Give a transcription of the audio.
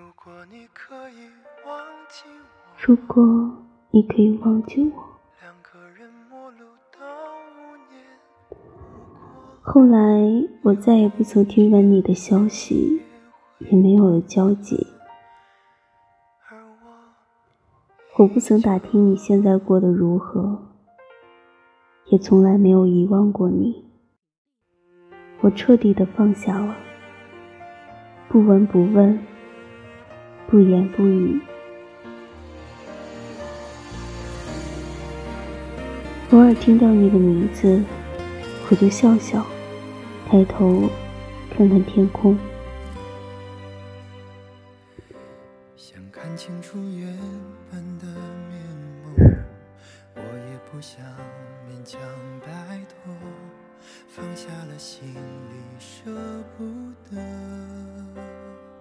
如果你可以忘记我，如果你可以忘记我后来我再也不曾听闻你的消息，也没有了交集。我不曾打听你现在过得如何，也从来没有遗忘过你。我彻底的放下了，不闻不问，不言不语。偶尔听到你的名字，我就笑笑，抬头看看天空。想看清楚原本的面目，我也不想勉强摆脱，